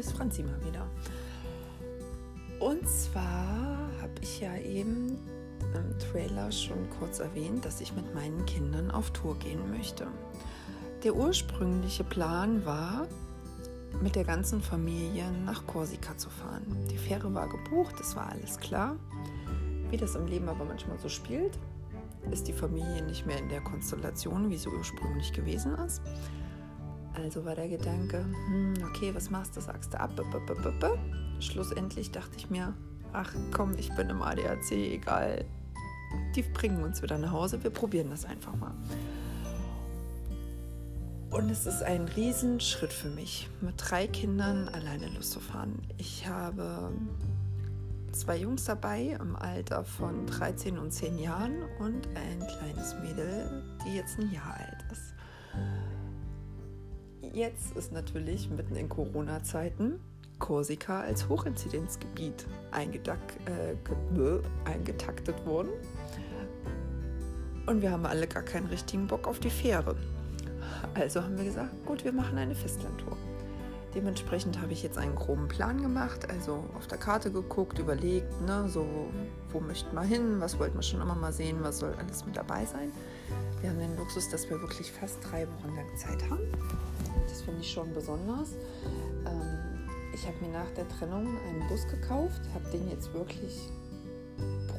hier ist Franzi mal wieder. Und zwar habe ich ja eben im Trailer schon kurz erwähnt, dass ich mit meinen Kindern auf Tour gehen möchte. Der ursprüngliche Plan war, mit der ganzen Familie nach Korsika zu fahren. Die Fähre war gebucht, das war alles klar. Wie das im Leben aber manchmal so spielt, ist die Familie nicht mehr in der Konstellation, wie sie ursprünglich gewesen ist. Also war der Gedanke, hm, okay, was machst du? Sagst du ab? B -b -b Schlussendlich dachte ich mir, ach komm, ich bin im ADAC, egal. Die bringen uns wieder nach Hause, wir probieren das einfach mal. Und es ist ein Riesenschritt für mich, mit drei Kindern alleine loszufahren. Ich habe zwei Jungs dabei im Alter von 13 und 10 Jahren und ein kleines Mädel, die jetzt ein Jahr alt ist. Jetzt ist natürlich mitten in Corona-Zeiten Korsika als Hochinzidenzgebiet äh, eingetaktet worden. Und wir haben alle gar keinen richtigen Bock auf die Fähre. Also haben wir gesagt, gut, wir machen eine Festlandtour. Dementsprechend habe ich jetzt einen groben Plan gemacht, also auf der Karte geguckt, überlegt, ne, so, wo möchten wir hin, was wollten wir schon immer mal sehen, was soll alles mit dabei sein. Wir haben den Luxus, dass wir wirklich fast drei Wochen lang Zeit haben. Das finde ich schon besonders. Ähm, ich habe mir nach der Trennung einen Bus gekauft, habe den jetzt wirklich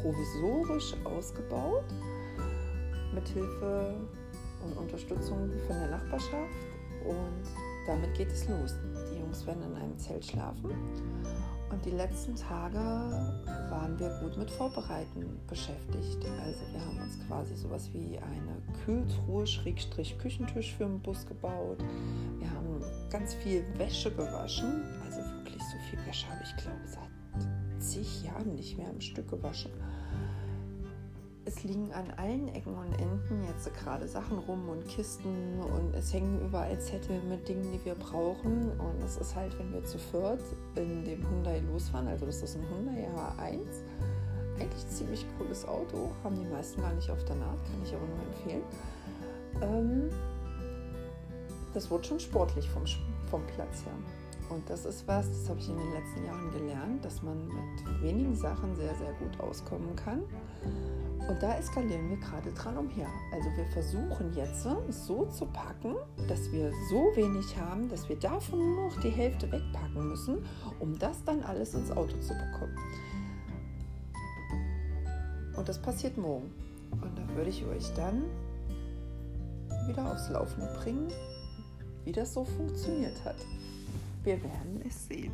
provisorisch ausgebaut, mit Hilfe und Unterstützung von der Nachbarschaft und damit geht es los. Die Jungs werden in einem Zelt schlafen und die letzten Tage waren wir gut mit Vorbereiten beschäftigt. Also wir haben uns quasi sowas wie eine Kühltruhe, Schrägstrich Küchentisch für den Bus gebaut. Wir haben ganz viel Wäsche gewaschen. Also wirklich so viel Wäsche habe ich glaube seit zig Jahren nicht mehr im Stück gewaschen es liegen an allen Ecken und Enden jetzt gerade Sachen rum und Kisten und es hängen überall Zettel mit Dingen, die wir brauchen. Und es ist halt, wenn wir zu viert in dem Hyundai losfahren, also das ist ein Hyundai H1, eigentlich ziemlich cooles Auto, haben die meisten gar nicht auf der Naht, kann ich aber nur empfehlen. Ähm, das wurde schon sportlich vom, vom Platz her. Und das ist was, das habe ich in den letzten Jahren gelernt, dass man mit wenigen Sachen sehr, sehr gut auskommen kann. Und da eskalieren wir gerade dran umher. Also wir versuchen jetzt so zu packen, dass wir so wenig haben, dass wir davon nur noch die Hälfte wegpacken müssen, um das dann alles ins Auto zu bekommen. Und das passiert morgen. Und da würde ich euch dann wieder aufs Laufende bringen, wie das so funktioniert hat. Wir werden es sehen.